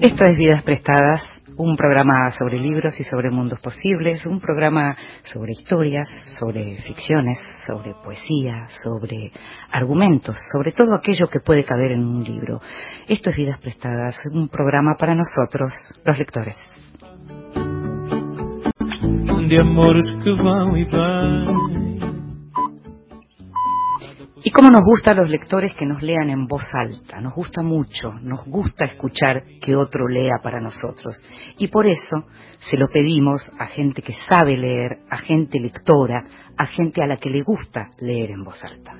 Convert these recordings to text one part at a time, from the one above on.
Esto es Vidas Prestadas, un programa sobre libros y sobre mundos posibles, un programa sobre historias, sobre ficciones, sobre poesía, sobre argumentos, sobre todo aquello que puede caber en un libro. Esto es Vidas Prestadas, un programa para nosotros, los lectores. Y cómo nos gusta a los lectores que nos lean en voz alta, nos gusta mucho, nos gusta escuchar que otro lea para nosotros. Y por eso se lo pedimos a gente que sabe leer, a gente lectora, a gente a la que le gusta leer en voz alta.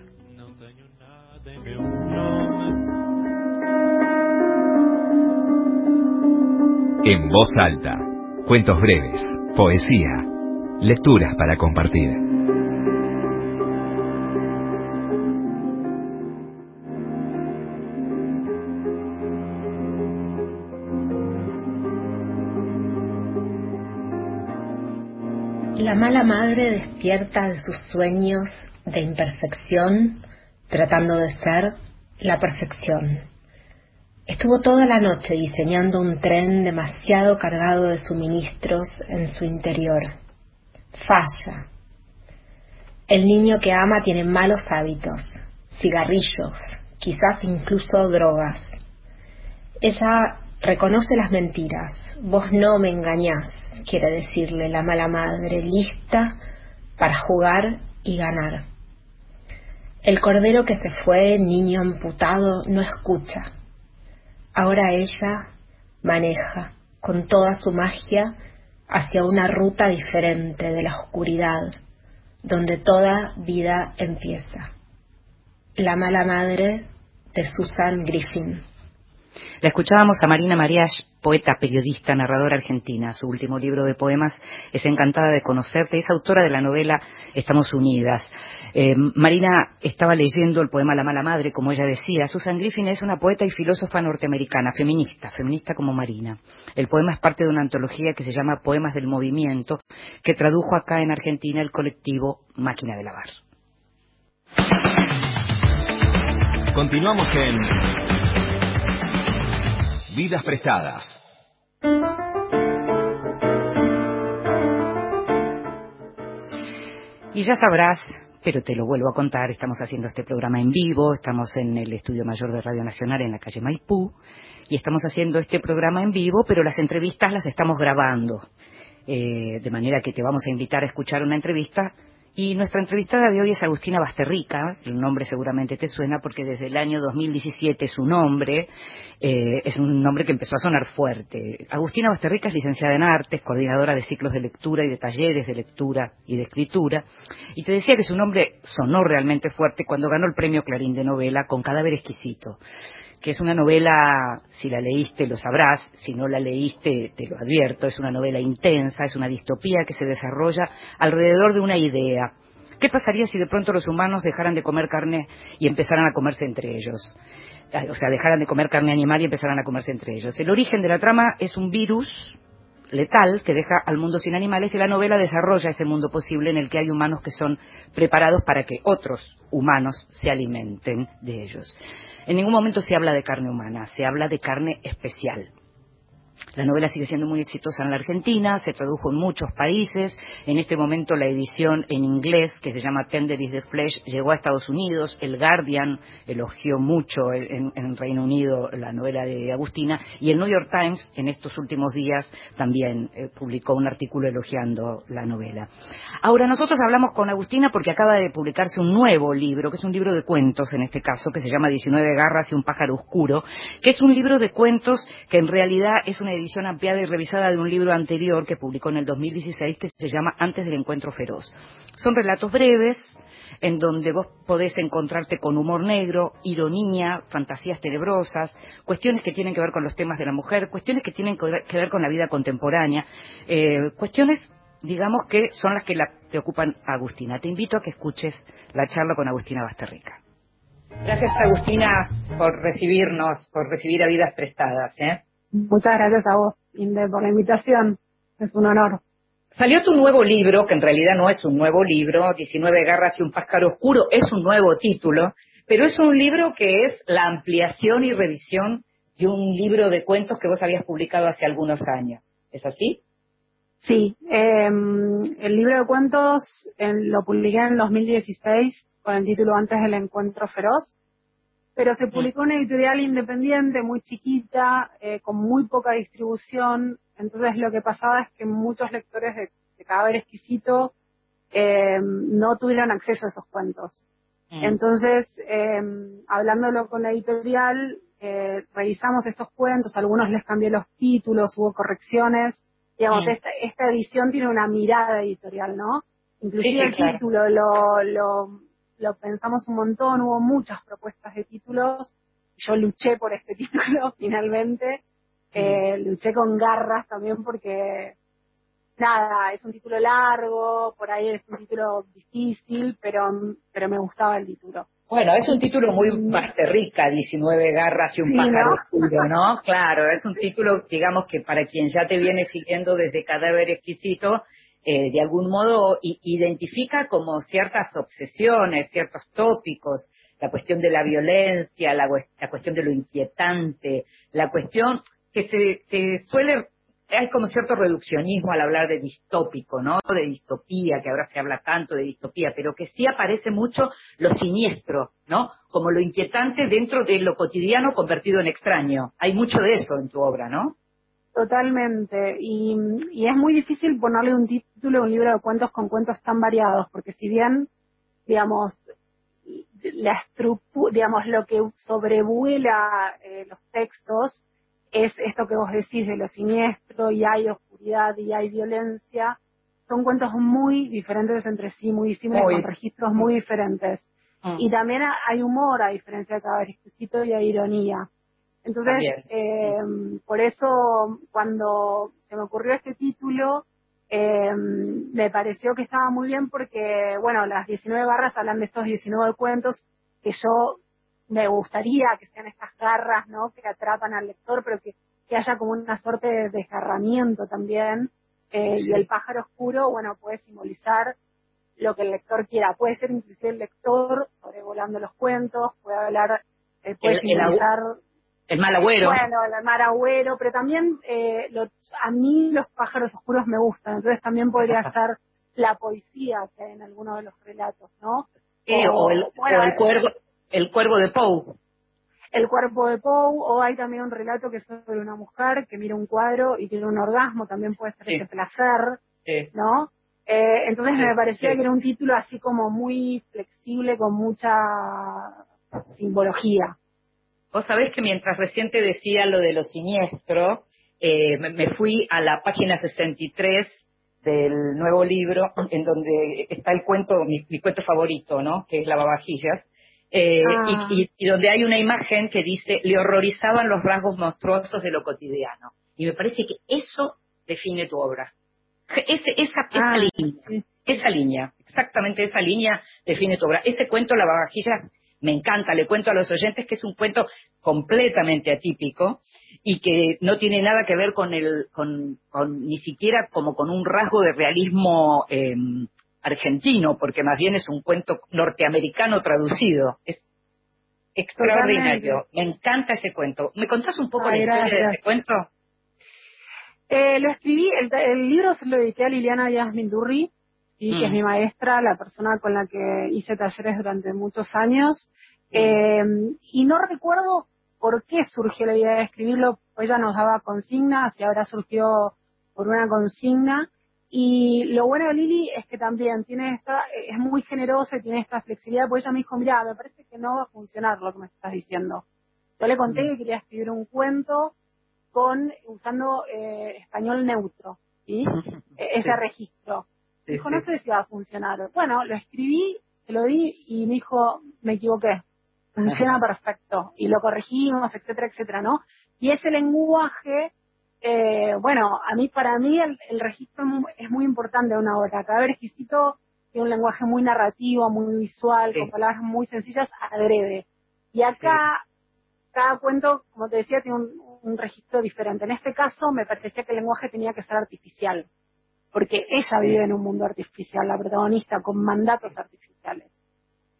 En voz alta, cuentos breves, poesía, lecturas para compartir. La mala madre despierta de sus sueños de imperfección, tratando de ser la perfección. Estuvo toda la noche diseñando un tren demasiado cargado de suministros en su interior. Falla. El niño que ama tiene malos hábitos, cigarrillos, quizás incluso drogas. Ella reconoce las mentiras. Vos no me engañás, quiere decirle la mala madre, lista para jugar y ganar. El cordero que se fue, niño amputado, no escucha. Ahora ella maneja con toda su magia hacia una ruta diferente de la oscuridad, donde toda vida empieza. La mala madre de Susan Griffin. La escuchábamos a Marina Mariach, poeta, periodista, narradora argentina. Su último libro de poemas es Encantada de conocerte. Es autora de la novela Estamos Unidas. Eh, Marina estaba leyendo el poema La mala madre, como ella decía. Susan Griffin es una poeta y filósofa norteamericana, feminista, feminista como Marina. El poema es parte de una antología que se llama Poemas del Movimiento, que tradujo acá en Argentina el colectivo Máquina de Lavar. Continuamos en Vidas prestadas. Y ya sabrás, pero te lo vuelvo a contar, estamos haciendo este programa en vivo, estamos en el Estudio Mayor de Radio Nacional en la calle Maipú, y estamos haciendo este programa en vivo, pero las entrevistas las estamos grabando. Eh, de manera que te vamos a invitar a escuchar una entrevista y nuestra entrevistada de hoy es Agustina Basterrica, el nombre seguramente te suena porque desde el año 2017 su nombre eh, es un nombre que empezó a sonar fuerte. Agustina Basterrica es licenciada en artes, coordinadora de ciclos de lectura y de talleres de lectura y de escritura. Y te decía que su nombre sonó realmente fuerte cuando ganó el premio Clarín de novela con Cadáver Exquisito que es una novela, si la leíste lo sabrás, si no la leíste te lo advierto, es una novela intensa, es una distopía que se desarrolla alrededor de una idea. ¿Qué pasaría si de pronto los humanos dejaran de comer carne y empezaran a comerse entre ellos? O sea, dejaran de comer carne animal y empezaran a comerse entre ellos. El origen de la trama es un virus letal que deja al mundo sin animales y la novela desarrolla ese mundo posible en el que hay humanos que son preparados para que otros humanos se alimenten de ellos. En ningún momento se habla de carne humana, se habla de carne especial. La novela sigue siendo muy exitosa en la Argentina, se tradujo en muchos países. En este momento la edición en inglés, que se llama Tender is the Flesh, llegó a Estados Unidos. El Guardian elogió mucho en, Reino Unido la novela de Agustina. Y el New York Times, en estos últimos días, también eh, publicó un artículo elogiando la novela. Ahora, nosotros hablamos con Agustina porque acaba de publicarse un nuevo libro, que es un libro de cuentos en este caso, que se llama 19 garras y un pájaro oscuro, que es un libro de cuentos que en realidad es una edición ampliada y revisada de un libro anterior que publicó en el 2016 que se llama Antes del encuentro feroz. Son relatos breves en donde vos podés encontrarte con humor negro, ironía, fantasías tenebrosas, cuestiones que tienen que ver con los temas de la mujer, cuestiones que tienen que ver con la vida contemporánea, eh, cuestiones digamos que son las que la preocupan a Agustina. Te invito a que escuches la charla con Agustina Basterrica. Gracias Agustina por recibirnos, por recibir a vidas prestadas. ¿eh? Muchas gracias a vos, Inde, por la invitación. Es un honor. Salió tu nuevo libro, que en realidad no es un nuevo libro, 19 garras y un pájaro oscuro, es un nuevo título, pero es un libro que es la ampliación y revisión de un libro de cuentos que vos habías publicado hace algunos años. ¿Es así? Sí, em, el libro de cuentos lo publiqué en 2016 con el título Antes del Encuentro Feroz, pero se publicó una editorial independiente, muy chiquita, eh, con muy poca distribución, entonces lo que pasaba es que muchos lectores de, de Cadáver Exquisito eh, no tuvieron acceso a esos cuentos. Mm. Entonces, eh, hablándolo con la editorial, eh, revisamos estos cuentos, algunos les cambié los títulos, hubo correcciones. Digamos, mm. esta, esta edición tiene una mirada editorial, ¿no? Inclusive el título lo, lo, lo pensamos un montón, hubo muchas propuestas de títulos. Yo luché por este título finalmente eh, luché con garras también porque, nada, es un título largo, por ahí es un título difícil, pero, pero me gustaba el título. Bueno, es un título muy rica, 19 garras y un pájaro oscuro, ¿no? Claro, es un título, digamos, que para quien ya te viene siguiendo desde Cadáver Exquisito, eh, de algún modo identifica como ciertas obsesiones, ciertos tópicos, la cuestión de la violencia, la, la cuestión de lo inquietante, la cuestión que se, suele hay como cierto reduccionismo al hablar de distópico, ¿no? De distopía, que ahora se habla tanto de distopía, pero que sí aparece mucho lo siniestro, ¿no? Como lo inquietante dentro de lo cotidiano convertido en extraño. Hay mucho de eso en tu obra, ¿no? Totalmente. Y, y es muy difícil ponerle un título a un libro de cuentos con cuentos tan variados, porque si bien, digamos, la digamos, lo que sobrevuela eh, los textos es esto que vos decís de lo siniestro y hay oscuridad y hay violencia. Son cuentos muy diferentes entre sí, muy distintos, con registros muy diferentes. Mm. Y también hay humor, a diferencia de cada exquisito, y hay ironía. Entonces, eh, por eso cuando se me ocurrió este título, eh, me pareció que estaba muy bien porque, bueno, las 19 barras hablan de estos 19 cuentos que yo me gustaría que sean estas garras, ¿no? Que atrapan al lector, pero que, haya como una suerte de desgarramiento también. Eh, y el pájaro oscuro, bueno, puede simbolizar lo que el lector quiera. Puede ser inclusive el lector sobrevolando los cuentos, puede hablar, eh, puede simbolizar... El, mal agüero. Bueno, el mal agüero, pero también eh, a mí los pájaros oscuros me gustan, entonces también podría ser la poesía que hay en alguno de los relatos, ¿no? o, el, o el cuervo, el cuervo de Poe. El cuerpo de Poe, o hay también un relato que es sobre una mujer que mira un cuadro y tiene un orgasmo, también puede ser ese placer, ¿no? Eh, entonces me parecía que era un título así como muy flexible, con mucha simbología. Vos sabés que mientras recién te decía lo de lo siniestro, eh, me fui a la página 63 del nuevo libro, en donde está el cuento, mi, mi cuento favorito, ¿no? Que es La Babajillas, eh, ah. y, donde hay una imagen que dice, le horrorizaban los rasgos monstruosos de lo cotidiano. Y me parece que eso define tu obra. esa, esa ah, línea, esa línea, exactamente esa línea define tu obra. Ese cuento, La Babajilla, me encanta. Le cuento a los oyentes que es un cuento completamente atípico y que no tiene nada que ver con el, con, ni siquiera como con un rasgo de realismo eh, argentino, porque más bien es un cuento norteamericano traducido. Es extraordinario. Me encanta ese cuento. ¿Me contás un poco la historia de ese cuento? Eh, lo escribí, el, libro se lo dediqué a Liliana Díaz Mindurri, y que es mm. mi maestra, la persona con la que hice talleres durante muchos años. Mm. Eh, y no recuerdo por qué surgió la idea de escribirlo, ella nos daba consignas y ahora surgió por una consigna. Y lo bueno de Lili es que también tiene esta, es muy generosa y tiene esta flexibilidad, porque ella me dijo, mira, me parece que no va a funcionar lo que me estás diciendo. Yo le conté mm. que quería escribir un cuento con, usando eh, español neutro, ¿sí? E-, ese registro. Dijo, no sé si va a funcionar. Bueno, lo escribí, se lo di y me dijo, me equivoqué. Funciona perfecto. Y lo corregimos, etcétera, etcétera, ¿no? Y ese lenguaje eh, bueno, a mí, para mí, el, registro es muy importante de una obra. Cada exquisito tiene un lenguaje muy narrativo, muy visual, con palabras muy sencillas, agrede. Y acá, cada cuento, como te decía, tiene un, registro diferente. En este caso, me parecía que el lenguaje tenía que ser artificial, porque ella vive en un mundo artificial, la protagonista, con mandatos artificiales.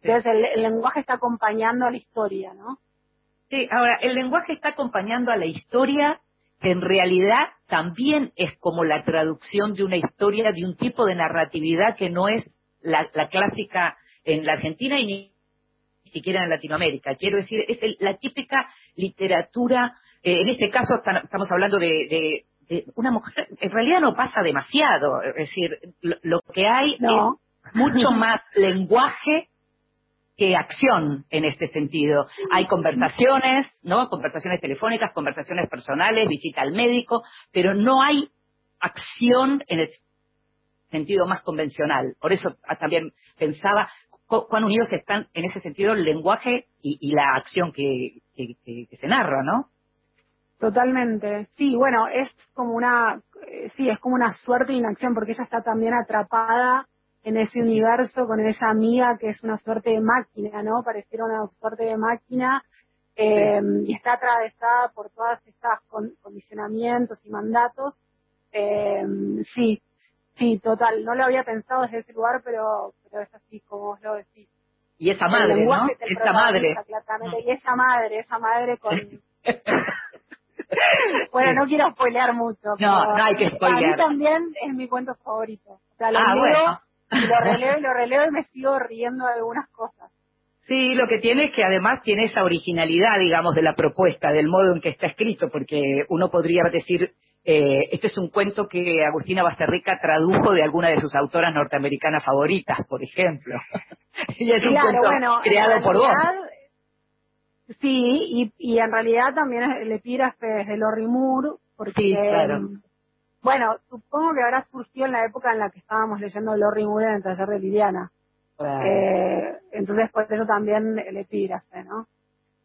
Entonces, el, lenguaje está acompañando a la historia, ¿no? Sí, ahora, el lenguaje está acompañando a la historia que en realidad también es como la traducción de una historia, de un tipo de narratividad que no es la, clásica en la Argentina y ni siquiera en Latinoamérica. Quiero decir, es la típica literatura, eh, en este caso estamos hablando de, una mujer, en realidad no pasa demasiado, es decir, lo, que hay es mucho más lenguaje que acción en este sentido. Hay conversaciones, ¿no? Conversaciones telefónicas, conversaciones personales, visita al médico, pero no hay acción en el sentido más convencional. Por eso también pensaba cuán unidos están en ese sentido el lenguaje y, la acción que, se narra, ¿no? Totalmente. Sí, bueno, es como una, eh, sí, es como una suerte de inacción porque ella está también atrapada en ese universo con esa amiga que es una suerte de máquina, ¿no? Pareciera una suerte de máquina eh, y está atravesada por todas estas condicionamientos y mandatos. Eh, sí, sí, total. No lo había pensado desde ese lugar, pero, pero es así como vos lo decís. Y esa madre, ¿no? Esa madre. Y esa madre, esa madre con... bueno, no quiero spoilear mucho. No, no hay que spoilear. A mí también es mi cuento favorito. O sea, lo ah, bueno lo releo y lo releo y me sigo riendo de algunas cosas. Sí, lo que tiene es que además tiene esa originalidad, digamos, de la propuesta, del modo en que está escrito, porque uno podría decir, eh, este es un cuento que Agustina Basterrica tradujo de alguna de sus autoras norteamericanas favoritas, por ejemplo. y es un cuento creado por vos. Sí, y, y en realidad también el epígrafe es de Lori Moore, porque claro. Bueno, supongo que habrá surgido en la época en la que estábamos leyendo Lori Moore en el taller de Liliana. Eh, entonces, pues eso también el epígrafe, ¿no?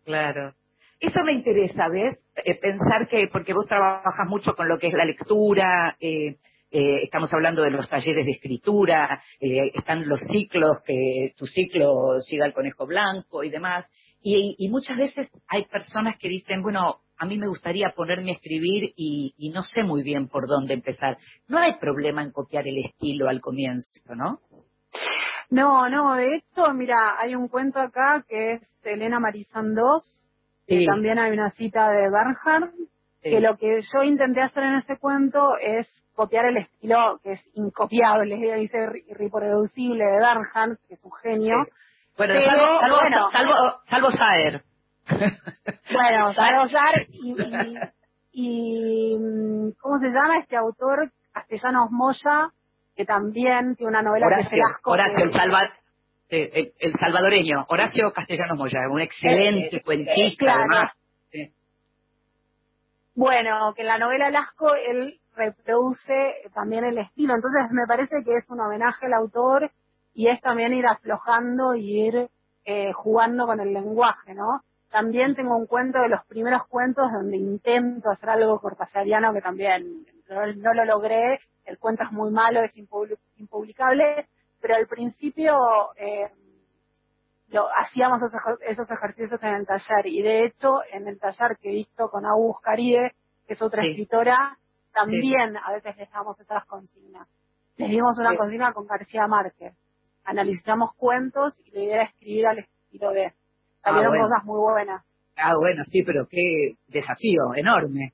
Claro. Eso me interesa, ¿ves? Eh, pensar que, porque vos trabajas mucho con lo que es la lectura, eh, estamos hablando de los talleres de escritura, están los ciclos, que tu ciclo siga el conejo blanco y demás, y muchas veces hay personas que dicen, bueno, a mí me gustaría ponerme a escribir y, no sé muy bien por dónde empezar. No hay problema en copiar el estilo al comienzo, ¿no? No, no, de hecho, mira, hay un cuento acá que es Elena Marizán 2, que también hay una cita de Bernhard, que lo que yo intenté hacer en ese cuento es copiar el estilo que es incopiable, dice irreproducible de Bernhard, que es un genio. Bueno, salvo, salvo Saer. bueno, para usar y, y, ¿cómo se llama este autor? Castellanos Moya, que también tiene una novela Horacio, que se Horacio, el, el, salvadoreño, Horacio Castellanos Moya, un excelente eh, cuentista además. Bueno, que en la novela Lasco él reproduce también el estilo, entonces me parece que es un homenaje al autor y es también ir aflojando y ir eh, jugando con el lenguaje, ¿no? También tengo un cuento de los primeros cuentos donde intento hacer algo cortasariano que también no, lo logré. El cuento es muy malo, es impublicable, pero al principio eh, lo, hacíamos esos, ejercicios en el taller y de hecho en el taller que he visto con Agus Caribe, que es otra escritora, también a veces les damos esas consignas. Les dimos una consigna con García Márquez. Analizamos cuentos y la idea era escribir al estilo de salieron ah, cosas muy buenas. Ah, bueno, sí, pero qué desafío enorme.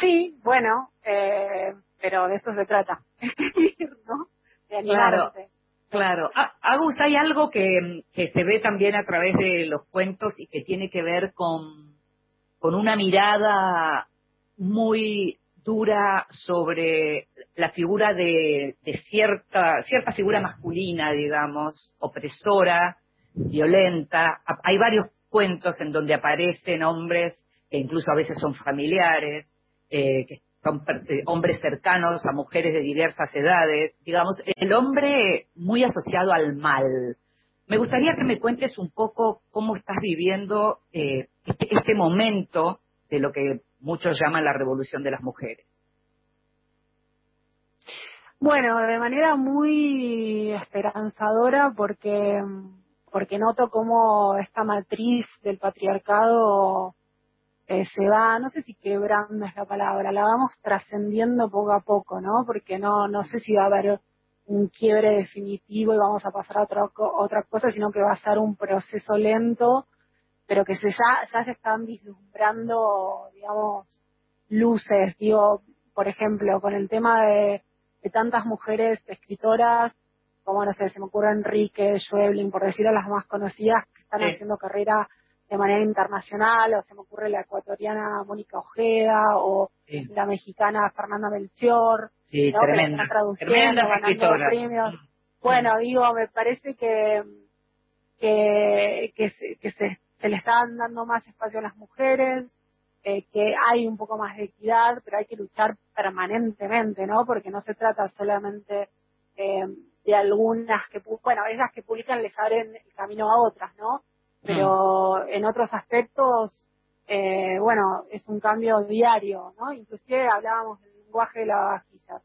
Sí, bueno, eh, pero de eso se trata, ¿no? De claro, claro. Ah, Agus, hay algo que, que se ve también a través de los cuentos y que tiene que ver con, con una mirada muy sobre la figura de, de cierta, cierta figura masculina, digamos, opresora, violenta. Hay varios cuentos en donde aparecen hombres que incluso a veces son familiares, eh, que son eh, hombres cercanos a mujeres de diversas edades. Digamos, el hombre muy asociado al mal. Me gustaría que me cuentes un poco cómo estás viviendo eh, este, este momento de lo que muchos llaman la revolución de las mujeres. Bueno, de manera muy esperanzadora porque porque noto cómo esta matriz del patriarcado eh, se va, no sé si quebrando es la palabra, la vamos trascendiendo poco a poco, ¿no? Porque no, no sé si va a haber un quiebre definitivo y vamos a pasar a otra, otra cosa, sino que va a ser un proceso lento, pero que se ya, ya se están vislumbrando, digamos, luces, digo, por ejemplo, con el tema de, de tantas mujeres escritoras, como no sé, se me ocurre Enrique, Schweblin, por decir a las más conocidas, que están haciendo carrera de manera internacional, o se me ocurre la ecuatoriana Mónica Ojeda, o la mexicana Fernanda Melchior, sí, ¿no? tremenda, que están traduciendo, ganando premios. Mm. Bueno, digo, me parece que que, que, se, que se, se le están dando más espacio a las mujeres, eh, que hay un poco más de equidad, pero hay que luchar permanentemente, ¿no? Porque no se trata solamente eh, de algunas que, bueno, esas que publican les abren el camino a otras, ¿no? Pero en otros aspectos, eh, bueno, es un cambio diario, ¿no? Inclusive hablábamos del lenguaje de la vajilla.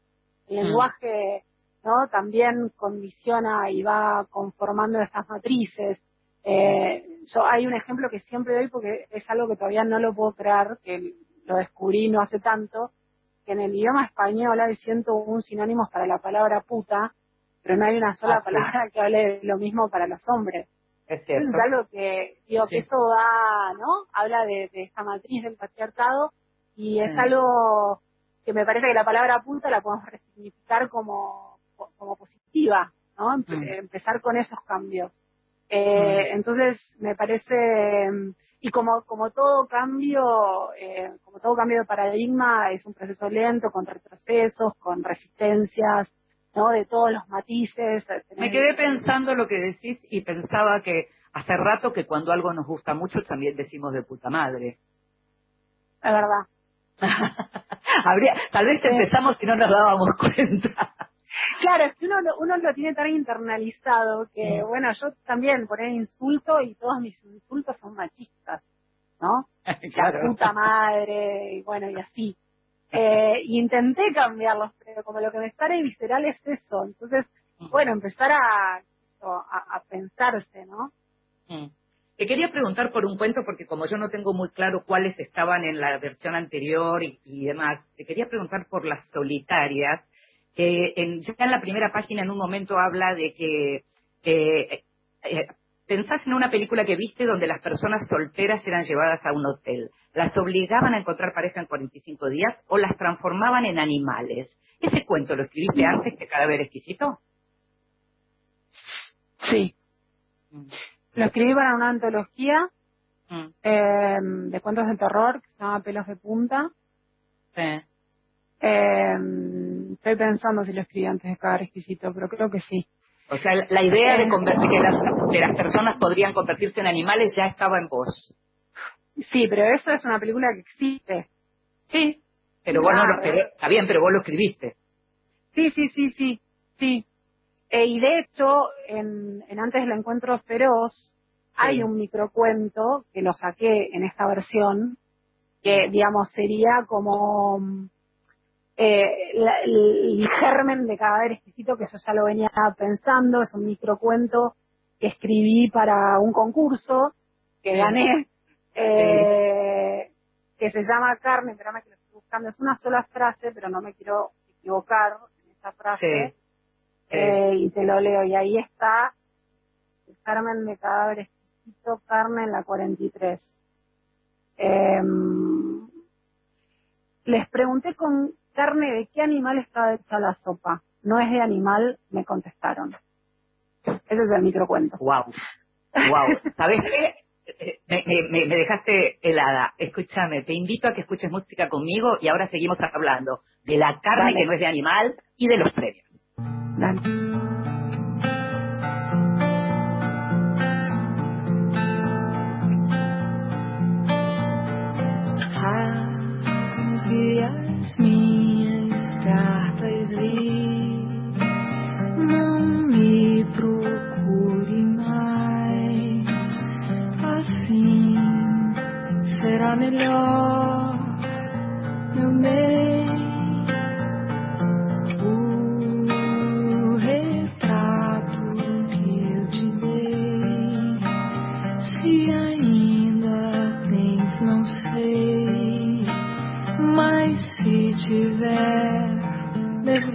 El lenguaje, ¿no? También condiciona y va conformando estas matrices. Eh, yo hay un ejemplo que siempre doy porque es algo que todavía no lo puedo creer, que lo descubrí no hace tanto, que en el idioma español hay 101 sinónimos para la palabra puta, pero no hay una sola Ah, sí. palabra que hable de lo mismo para los hombres. Es Eso cierto. es algo que, digo, Sí. que eso va, ¿no? Habla de, de esta matriz del patriarcado y es Sí. algo que me parece que la palabra puta la podemos resignificar como, como positiva, ¿no? Empe- Mm. Empezar con esos cambios. Eh, Entonces, me parece, y como, como todo cambio, eh, como todo cambio de paradigma, es un proceso lento, con retrocesos, con resistencias, ¿no? De todos los matices. Me quedé pensando lo que decís y pensaba que hace rato que cuando algo nos gusta mucho también decimos de puta madre. Es verdad. Habría, tal vez empezamos y no nos dábamos cuenta. Claro, es que uno, lo- uno lo tiene tan internalizado que, Mm. bueno, yo también poner insulto y todos mis insultos son machistas, ¿no? La puta madre, y bueno, y así. Eh, intenté cambiarlos, pero como lo que me sale visceral es eso. Entonces, Mm. bueno, empezar a, a, a pensarse, ¿no? Mm. Te quería preguntar por un cuento, porque como yo no tengo muy claro cuáles estaban en la versión anterior y, y demás, te quería preguntar por las solitarias, en, ya en la primera página en un momento habla de que eh, eh, pensás en una película que viste donde las personas solteras eran llevadas a un hotel, las obligaban a encontrar pareja en 45 días o las transformaban en animales. ¿Ese cuento lo escribiste antes que Cadáver Exquisito? Sí. Mm. Lo escribí para una antología Mm. eh, de cuentos de terror que se llama Pelos de Punta. Sí. Eh, estoy pensando si lo escribí antes de cada exquisito, pero creo que sí. O sea, la idea de Eh. convertir que las, que las personas podrían convertirse en animales ya estaba en vos. Sí, pero eso es una película que existe. Sí. Pero vos no lo pero- está bien, pero vos lo escribiste. Sí, sí, sí, sí, sí. Eh, y de hecho, en, en Antes del Encuentro Feroz, hay un microcuento que lo saqué en esta versión, que, digamos, sería como eh, la- el, germen de Cadáver Exquisito, que eso ya lo venía pensando, es un microcuento que escribí para un concurso que Sí. gané, eh, que se llama Carne, espérame que lo estoy buscando, es una sola frase, pero no me quiero equivocar en esa frase, Sí. eh, y te lo leo, y ahí está el germen de Cadáver Exquisito, Carne en la 43. Em, les pregunté con carne de qué animal está hecha la sopa. No es de animal, me contestaron. Ese es el microcuento. Wow. Wow. ¿Sabes qué? Eh, Me, me- me- dejaste helada. Escúchame, te invito a que escuches música conmigo y ahora seguimos hablando de la carne Dale. que no es de animal y de los premios. Dale. Cartas e não me procure mais. Assim será melhor, meu bem.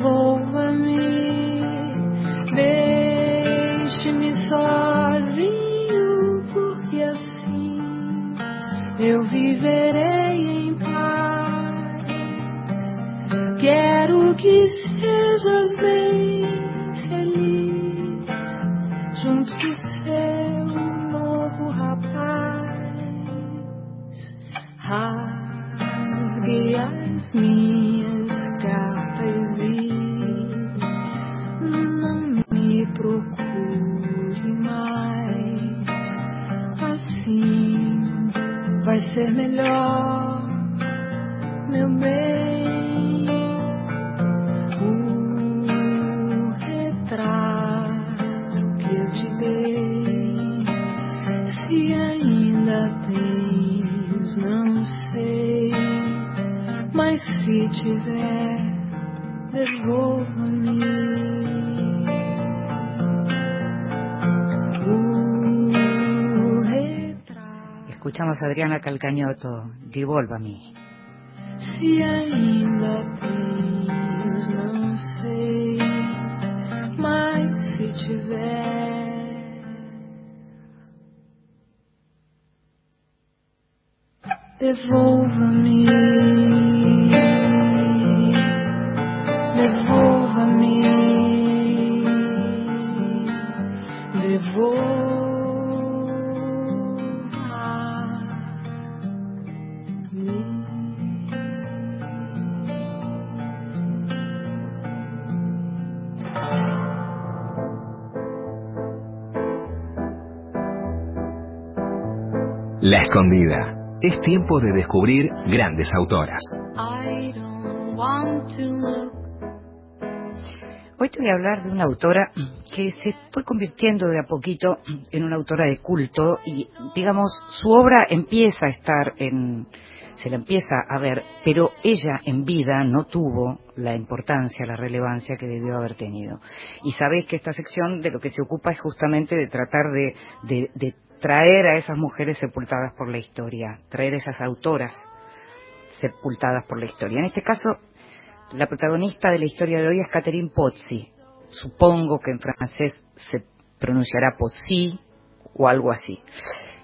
hope. Melhor, meu bem. O retrato que eu te dei, se ainda tens, não sei, mas se tiver, devolva-me. Escuchamos a Adriana Calcañoto, Devolva-me. Se ainda tens, não sei, mas se tiver. Devolva-me. Devolva-me. La Escondida. Es tiempo de descubrir grandes autoras. I don't want to look Hoy te voy a hablar de una autora que se fue convirtiendo de a poquito en una autora de culto y, digamos, su obra empieza a estar en, se la empieza a ver, pero ella en vida no tuvo la importancia, la relevancia que debió haber tenido. Y sabéis que esta sección de lo que se ocupa es justamente de tratar de, de- de traer a esas mujeres sepultadas por la historia, traer esas autoras sepultadas por la historia. En este caso, la protagonista de la historia de hoy es Catherine Pozzi. Supongo que en francés se pronunciará Pozzi o algo así.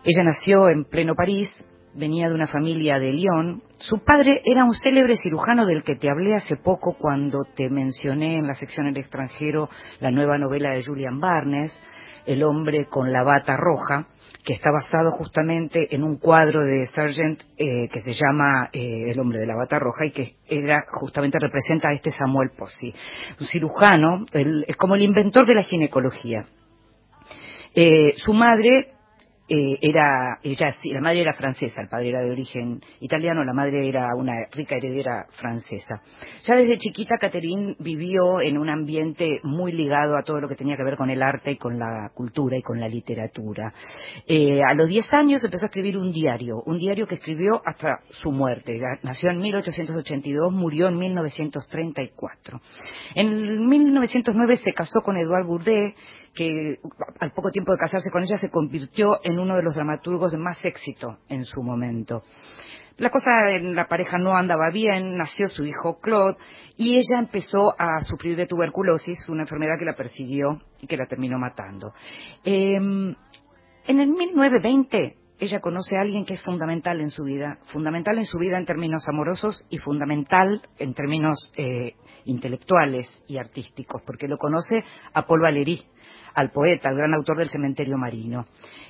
Ella nació en pleno París, venía de una familia de Lyon. Su padre era un célebre cirujano del que te hablé hace poco cuando te mencioné en la sección El extranjero la nueva novela de Julian Barnes, El hombre con la bata roja, que está basado justamente en un cuadro de Sargent eh, que se llama eh, El hombre de la bata roja y que era justamente representa a este Samuel Pozzi, un cirujano, el- como el inventor de la ginecología. Eh, su madre eh, era, ella, la madre era francesa, el padre era de origen italiano, la madre era una rica heredera francesa. Ya desde chiquita Catherine vivió en un ambiente muy ligado a todo lo que tenía que ver con el arte y con la cultura y con la literatura. Eh, a los 10 años empezó a escribir un diario, un diario que escribió hasta su muerte. Nació en 1882, murió en 1934. En 1909 se casó con Edouard Bourdet, que al poco tiempo de casarse con ella se convirtió en uno de los dramaturgos de más éxito en su momento. La cosa en la pareja no andaba bien, nació su hijo Claude y ella empezó a sufrir de tuberculosis, una enfermedad que la persiguió y que la terminó matando. Eh, en el 1920 ella conoce a alguien que es fundamental en su vida, fundamental en su vida en términos amorosos y fundamental en términos eh, intelectuales y artísticos, porque lo conoce a Paul Valéry, al poeta, al gran autor del Cementerio Marino.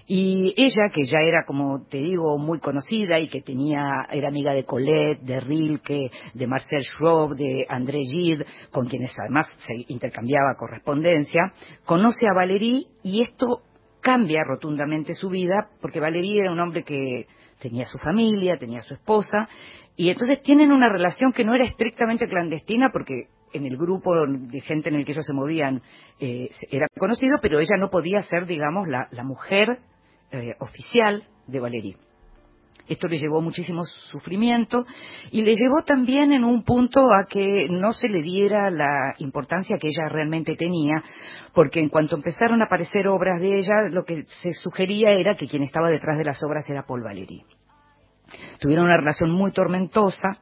Y ella, que ya era, como te digo, muy conocida y que tenía, era amiga de Colette, de Rilke, de Marcel Schrob, de André Gide, con quienes además se intercambiaba correspondencia, conoce a Valéry y esto cambia rotundamente su vida, porque Valéry era un hombre que tenía su familia, tenía su esposa, y entonces tienen una relación que no era estrictamente clandestina, porque en el grupo de gente en el que ellos se movían eh, era conocido, pero ella no podía ser, digamos, la, mujer eh, oficial de Valéry. Esto le llevó muchísimo sufrimiento y le llevó también en un punto a que no se le diera la importancia que ella realmente tenía, porque en cuanto empezaron a aparecer obras de ella, lo que se sugería era que quien estaba detrás de las obras era Paul Valéry. Tuvieron una relación muy tormentosa.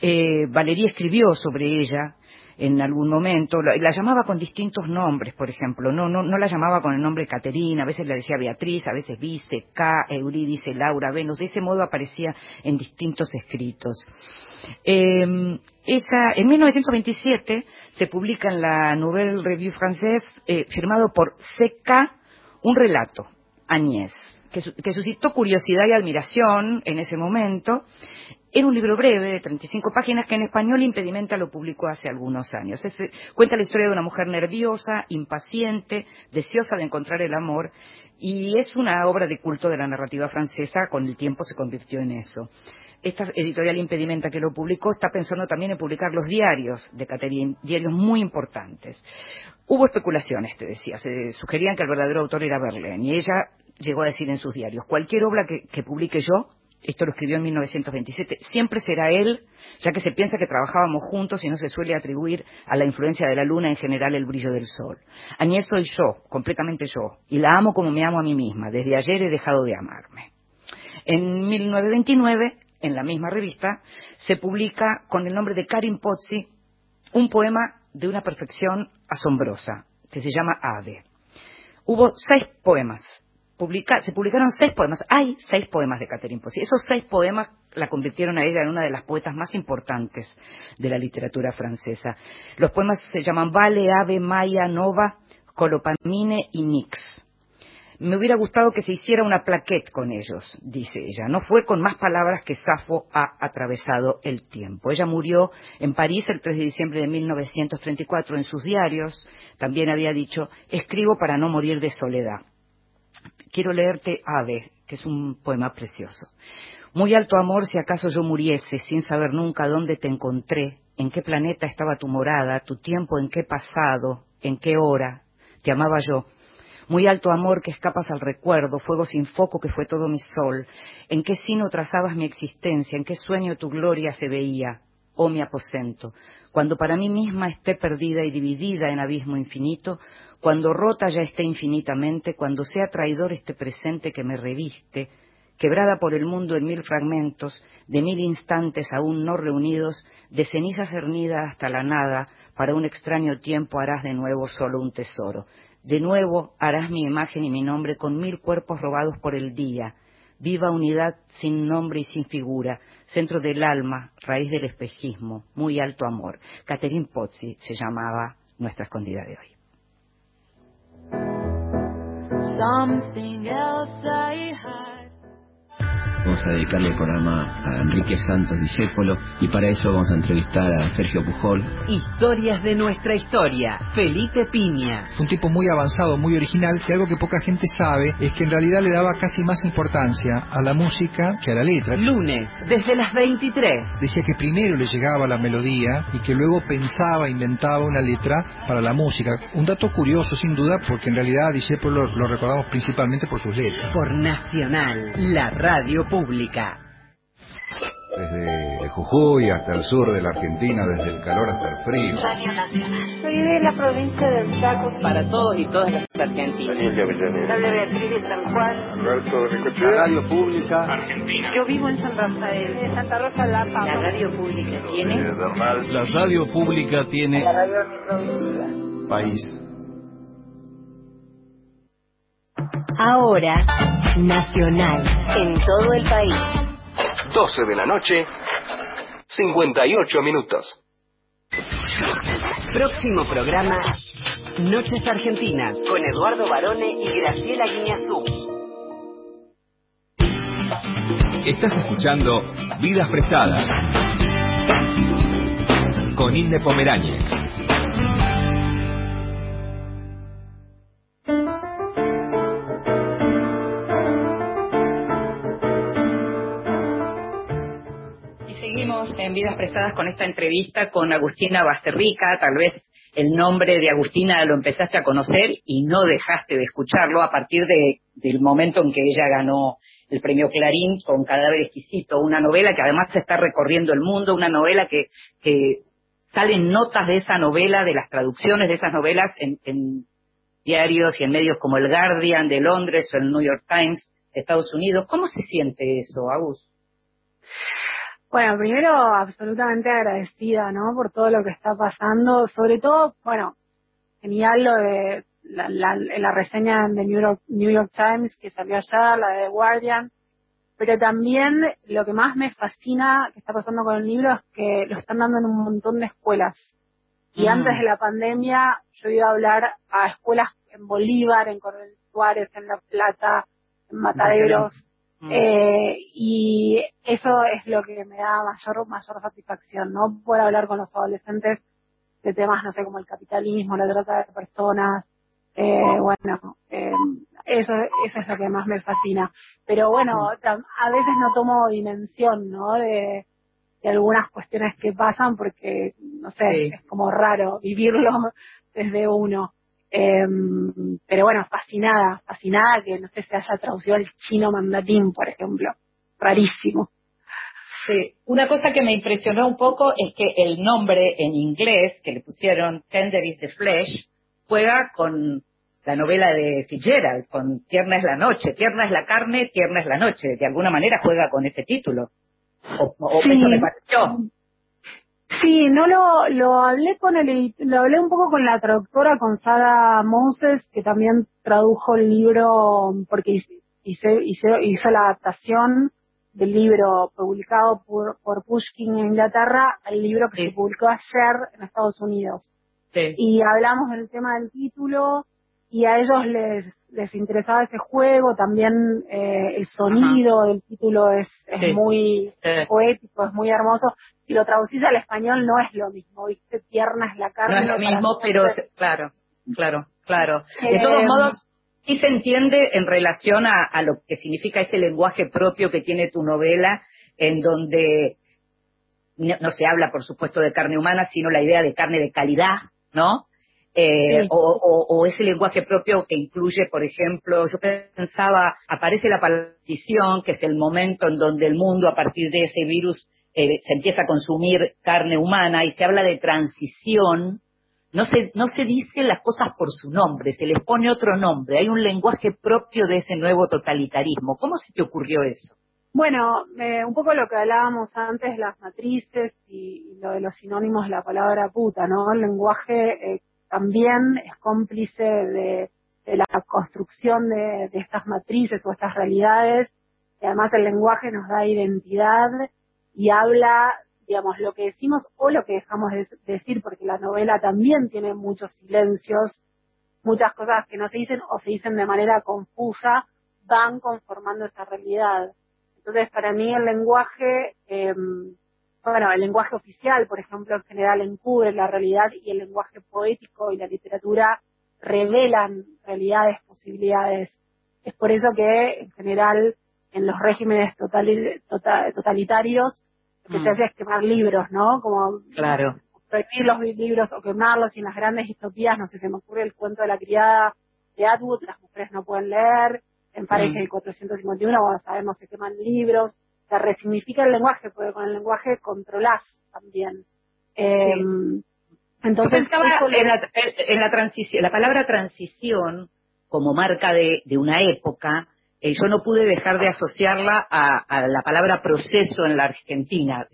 Eh, Valeria escribió sobre ella en algún momento, la, la, llamaba con distintos nombres, por ejemplo, no, no, no la llamaba con el nombre Caterina, a veces le decía Beatriz, a veces Vice, K, Eurídice, Laura, Venus, de ese modo aparecía en distintos escritos. Eh, esa, en 1927 se publica en la Nouvelle Revue Française, eh, firmado por C.K., un relato, Agnès, que, que suscitó curiosidad y admiración en ese momento. Era un libro breve de 35 páginas que en español Impedimenta lo publicó hace algunos años. Es, cuenta la historia de una mujer nerviosa, impaciente, deseosa de encontrar el amor y es una obra de culto de la narrativa francesa, con el tiempo se convirtió en eso. Esta editorial Impedimenta que lo publicó está pensando también en publicar los diarios de Catherine, diarios muy importantes. Hubo especulaciones, te decía, se sugerían que el verdadero autor era Verlaine y ella llegó a decir en sus diarios, cualquier obra que, que publique yo esto lo escribió en 1927, siempre será él, ya que se piensa que trabajábamos juntos y no se suele atribuir a la influencia de la luna en general el brillo del sol. Añez soy yo, completamente yo, y la amo como me amo a mí misma. Desde ayer he dejado de amarme. En 1929, en la misma revista, se publica con el nombre de Karin Pozzi un poema de una perfección asombrosa, que se llama Ave. Hubo seis poemas Se publicaron seis poemas. Hay seis poemas de Catherine Pozzi. Esos seis poemas la convirtieron a ella en una de las poetas más importantes de la literatura francesa. Los poemas se llaman Vale, Ave, Maya, Nova, Colopamine y Nix. Me hubiera gustado que se hiciera una plaquette con ellos, dice ella. No fue con más palabras que Safo ha atravesado el tiempo. Ella murió en París el 3 de diciembre de 1934 en sus diarios. También había dicho, escribo para no morir de soledad quiero leerte Ave, que es un poema precioso. Muy alto amor si acaso yo muriese, sin saber nunca dónde te encontré, en qué planeta estaba tu morada, tu tiempo en qué pasado, en qué hora, te amaba yo. Muy alto amor que escapas al recuerdo, fuego sin foco que fue todo mi sol, en qué sino trazabas mi existencia, en qué sueño tu gloria se veía, oh mi aposento, cuando para mí misma esté perdida y dividida en abismo infinito, cuando rota ya esté infinitamente, cuando sea traidor este presente que me reviste, quebrada por el mundo en mil fragmentos, de mil instantes aún no reunidos, de cenizas cernidas hasta la nada, para un extraño tiempo harás de nuevo solo un tesoro. De nuevo harás mi imagen y mi nombre con mil cuerpos robados por el día, viva unidad sin nombre y sin figura, centro del alma, raíz del espejismo, muy alto amor. Catherine Pozzi se llamaba nuestra escondida de hoy. Something else I hide. Vamos a dedicarle el programa a Enrique Santos Discépolo y para eso vamos a entrevistar a Sergio Pujol. Historias de nuestra historia. Felipe Piña. Fue un tipo muy avanzado, muy original, y algo que poca gente sabe es que en realidad le daba casi más importancia a la música que a la letra. Lunes, desde las 23. Decía que primero le llegaba la melodía y que luego pensaba, inventaba una letra para la música. Un dato curioso, sin duda, porque en realidad a Discépolo lo recordamos principalmente por sus letras. Por Nacional, la radio pública. Desde Jujuy hasta el sur de la Argentina, desde el calor hasta el frío. Soy de la provincia del Chaco. Para todos y todas las argentinas. Soy Beatriz de San Juan. Alberto de Radio Pública. Yo vivo en San Rafael, de Santa Rosa La Paz. La radio pública tiene La radio pública tiene La radio provincia. País. Ahora, Nacional, en todo el país. 12 de la noche, 58 minutos. Próximo programa, Noches Argentinas, con Eduardo Barone y Graciela Guiñazú. Estás escuchando Vidas Prestadas con Inde Pomeráñez. Vidas Prestadas con esta entrevista con Agustina Basterrica. Tal vez el nombre de Agustina lo empezaste a conocer y no dejaste de escucharlo a partir de, del momento en que ella ganó el premio Clarín con Cadáver Exquisito, una novela que además se está recorriendo el mundo, una novela que, que salen notas de esa novela, de las traducciones de esas novelas en, en diarios y en medios como el Guardian de Londres o el New York Times de Estados Unidos. ¿Cómo se siente eso, Agus? Bueno, primero absolutamente agradecida, ¿no? Por todo lo que está pasando, sobre todo, bueno, genial lo de la, la, la reseña de New York, New York Times que salió allá, la de Guardian, pero también lo que más me fascina que está pasando con el libro es que lo están dando en un montón de escuelas. Y Mm. antes de la pandemia yo iba a hablar a escuelas en Bolívar, en Coronel Suárez, en La Plata, en Mataderos, Mm. eh, eso es lo que me da mayor mayor satisfacción, ¿no? Poder hablar con los adolescentes de temas, no sé, como el capitalismo, la trata de personas, eh, bueno, eh, eso, eso es lo que más me fascina. Pero bueno, a veces no tomo dimensión, ¿no? De, de algunas cuestiones que pasan porque, no sé, Sí. es como raro vivirlo desde uno. Eh, pero bueno, fascinada, fascinada que no sé se haya traducido al chino mandarín, por ejemplo. Rarísimo. Sí, una cosa que me impresionó un poco es que el nombre en inglés que le pusieron Tender is the Flesh juega con la novela de Fitzgerald, con Tierna es la noche, tierna es la carne, tierna es la noche, de alguna manera juega con ese título. O, o Sí. eso me pareció. Sí, no lo, lo hablé con el, lo hablé un poco con la traductora, con Sara Moses, que también tradujo el libro porque hice, hice, hice- hizo la adaptación del libro publicado por, por Pushkin en Inglaterra al libro que Sí. se publicó ayer en Estados Unidos. Sí. Y hablamos del tema del título y a ellos les, les interesaba ese juego, también eh, el sonido del título es, es Sí. muy poético, es muy hermoso. Si lo traducís al español no es lo mismo, ¿viste? Tierna es la No carne. es lo mismo, pero claro, claro, claro. De Eh, todos modos, sí se entiende en relación a, a lo que significa ese lenguaje propio que tiene tu novela, en donde no, no se habla, por supuesto, de carne humana, sino la idea de carne de calidad, ¿no? Eh, Sí. o, o- o ese lenguaje propio que incluye, por ejemplo, yo pensaba, aparece la partición, que es el momento en donde el mundo, a partir de ese virus, eh, se empieza a consumir carne humana y se habla de transición, no se, no se dicen las cosas por su nombre, se les pone otro nombre, hay un lenguaje propio de ese nuevo totalitarismo. ¿Cómo se te ocurrió eso? Bueno, un poco lo que hablábamos antes, las matrices y, lo de los sinónimos la palabra puta, ¿no? El lenguaje eh, también es cómplice de, la construcción de, estas matrices o estas realidades. Además el lenguaje nos da identidad y habla, digamos, lo que decimos o lo que dejamos de decir, porque la novela también tiene muchos silencios, muchas cosas que no se dicen o se dicen de manera confusa, van conformando esa realidad. Entonces, para mí el lenguaje, eh, bueno, el lenguaje oficial, por ejemplo, en general encubre la realidad y el lenguaje poético y la literatura revelan realidades, posibilidades. Es por eso que, en general, en los regímenes totali- tota- totalitarios, que se Mm. hace es quemar libros, ¿no? Como Claro. prohibir los libros o quemarlos y en las grandes distopías, no sé, se me ocurre el cuento de la criada de Atwood, las mujeres no pueden leer, en Pareja Mm. del 451, bueno, sabemos se queman libros, se resignifica el lenguaje, porque con el lenguaje controlás también. Eh, Entonces, Yo pensaba eso le- en la, en la transición, la palabra transición como marca de, de una época, eh, yo no pude dejar de asociarla a, la palabra proceso en la Argentina.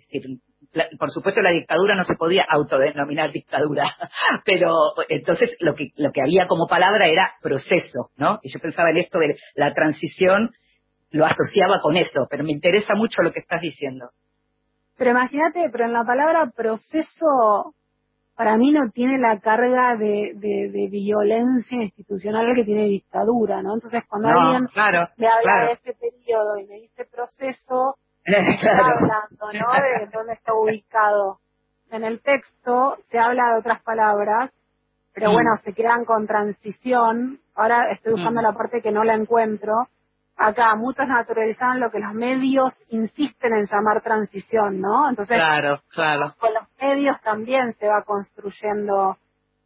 Por supuesto la dictadura no se podía autodenominar dictadura, pero entonces lo que, lo que había como palabra era proceso, ¿no? Y yo pensaba en esto de la transición, lo asociaba con eso, pero me interesa mucho lo que estás diciendo. Pero imagínate, pero en la palabra proceso, para mí no tiene la carga de, de, de violencia institucional que tiene dictadura, ¿no? Entonces, cuando No, alguien claro, me habla claro. de ese periodo y me dice proceso, está Claro. hablando, ¿no? De dónde está ubicado. En el texto se habla de otras palabras, pero Mm. bueno, se quedan con transición. Ahora estoy buscando Mm. la parte que no la encuentro. Acá muchos naturalizaron lo que los medios insisten en llamar transición, ¿no? Entonces, Claro, claro. con los medios también se va construyendo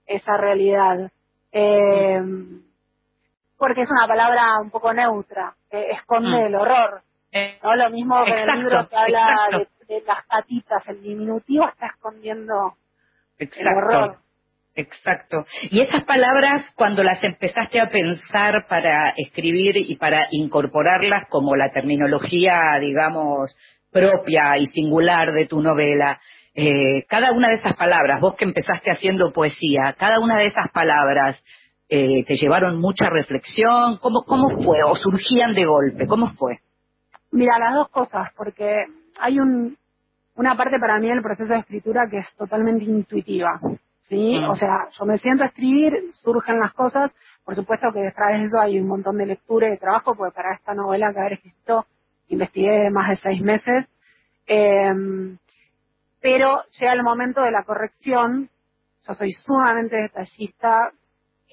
esa realidad. Eh, porque es una palabra un poco neutra, que esconde Mm. el horror. Eh, ¿no? Lo mismo que en el libro que habla de, de las patitas, el diminutivo está escondiendo el horror. Exacto. Y esas palabras, cuando las empezaste a pensar para escribir y para incorporarlas como la terminología, digamos, propia y singular de tu novela. Eh, cada una de esas palabras, vos que empezaste haciendo poesía, cada una de esas palabras eh, te llevaron mucha reflexión. ¿Cómo, ¿Cómo fue? ¿O surgían de golpe? ¿Cómo fue? Mira, las dos cosas, porque hay un, una parte para mí del proceso de escritura que es totalmente intuitiva. ¿Sí? O sea, yo me siento a escribir, surgen las cosas, por supuesto que detrás de eso hay un montón de lectura y de trabajo, porque para esta novela que haber escrito investigué más de seis meses, eh, pero llega el momento de la corrección, yo soy sumamente detallista,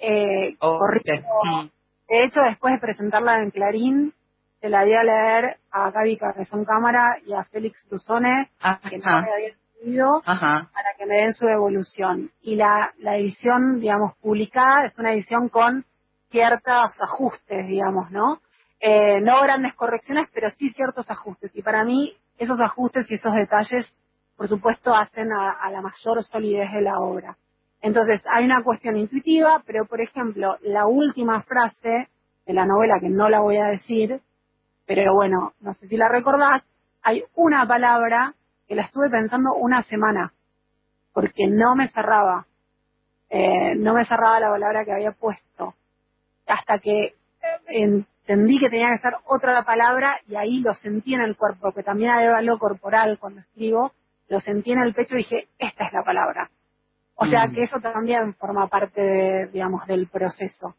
eh, Oh, corrijo. sí. De hecho después de presentarla en Clarín, se la di a leer a Gaby Carrezón Cámara y a Félix Brusone, que no me habían ajá. para que me den su evolución. Y la, la edición, digamos, publicada es una edición con ciertos ajustes, digamos, ¿no? Eh, no grandes correcciones, pero sí ciertos ajustes. Y para mí, esos ajustes y esos detalles, por supuesto, hacen a, a la mayor solidez de la obra. Entonces, hay una cuestión intuitiva, pero, por ejemplo, la última frase de la novela, que no la voy a decir, pero bueno, no sé si la recordás, hay una palabra que la estuve pensando una semana, porque no me cerraba, eh, no me cerraba la palabra que había puesto, hasta que eh, entendí que tenía que ser otra palabra y ahí lo sentí en el cuerpo, que también hay algo corporal cuando escribo, lo sentí en el pecho y dije, esta es la palabra. O sea Mm. que eso también forma parte, de, digamos, del proceso.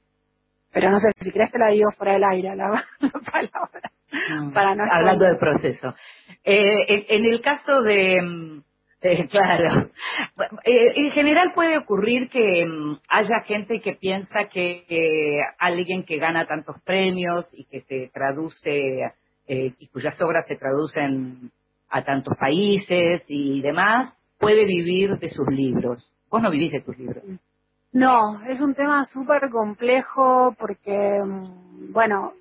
Pero no sé, si crees te la digo fuera del aire, la, la palabra. Mm, Para no Hablando spoilear. de proceso. Eh, en, en el caso de, mm, eh, claro, Eh, en general puede ocurrir que mm, haya gente que piensa que eh, alguien que gana tantos premios y que se traduce, eh, y cuyas obras se traducen a tantos países y demás, puede vivir de sus libros. Vos no vivís de tus libros. No, es un tema súper complejo porque, bueno,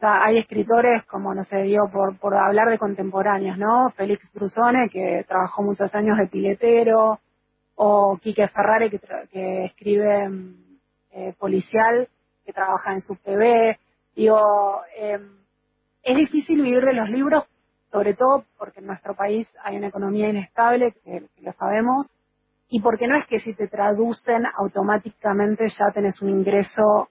sea, hay escritores como, no sé, digo, por, por hablar de contemporáneos, ¿no? Félix Brusone, que trabajó muchos años de piletero, o Quique Ferrari, que, tra- que escribe mm, eh, policial, que trabaja en su PB. Digo, eh, es difícil vivir de los libros, sobre todo porque en nuestro país hay una economía inestable, que, que lo sabemos, y porque no es que si te traducen automáticamente ya tenés un ingreso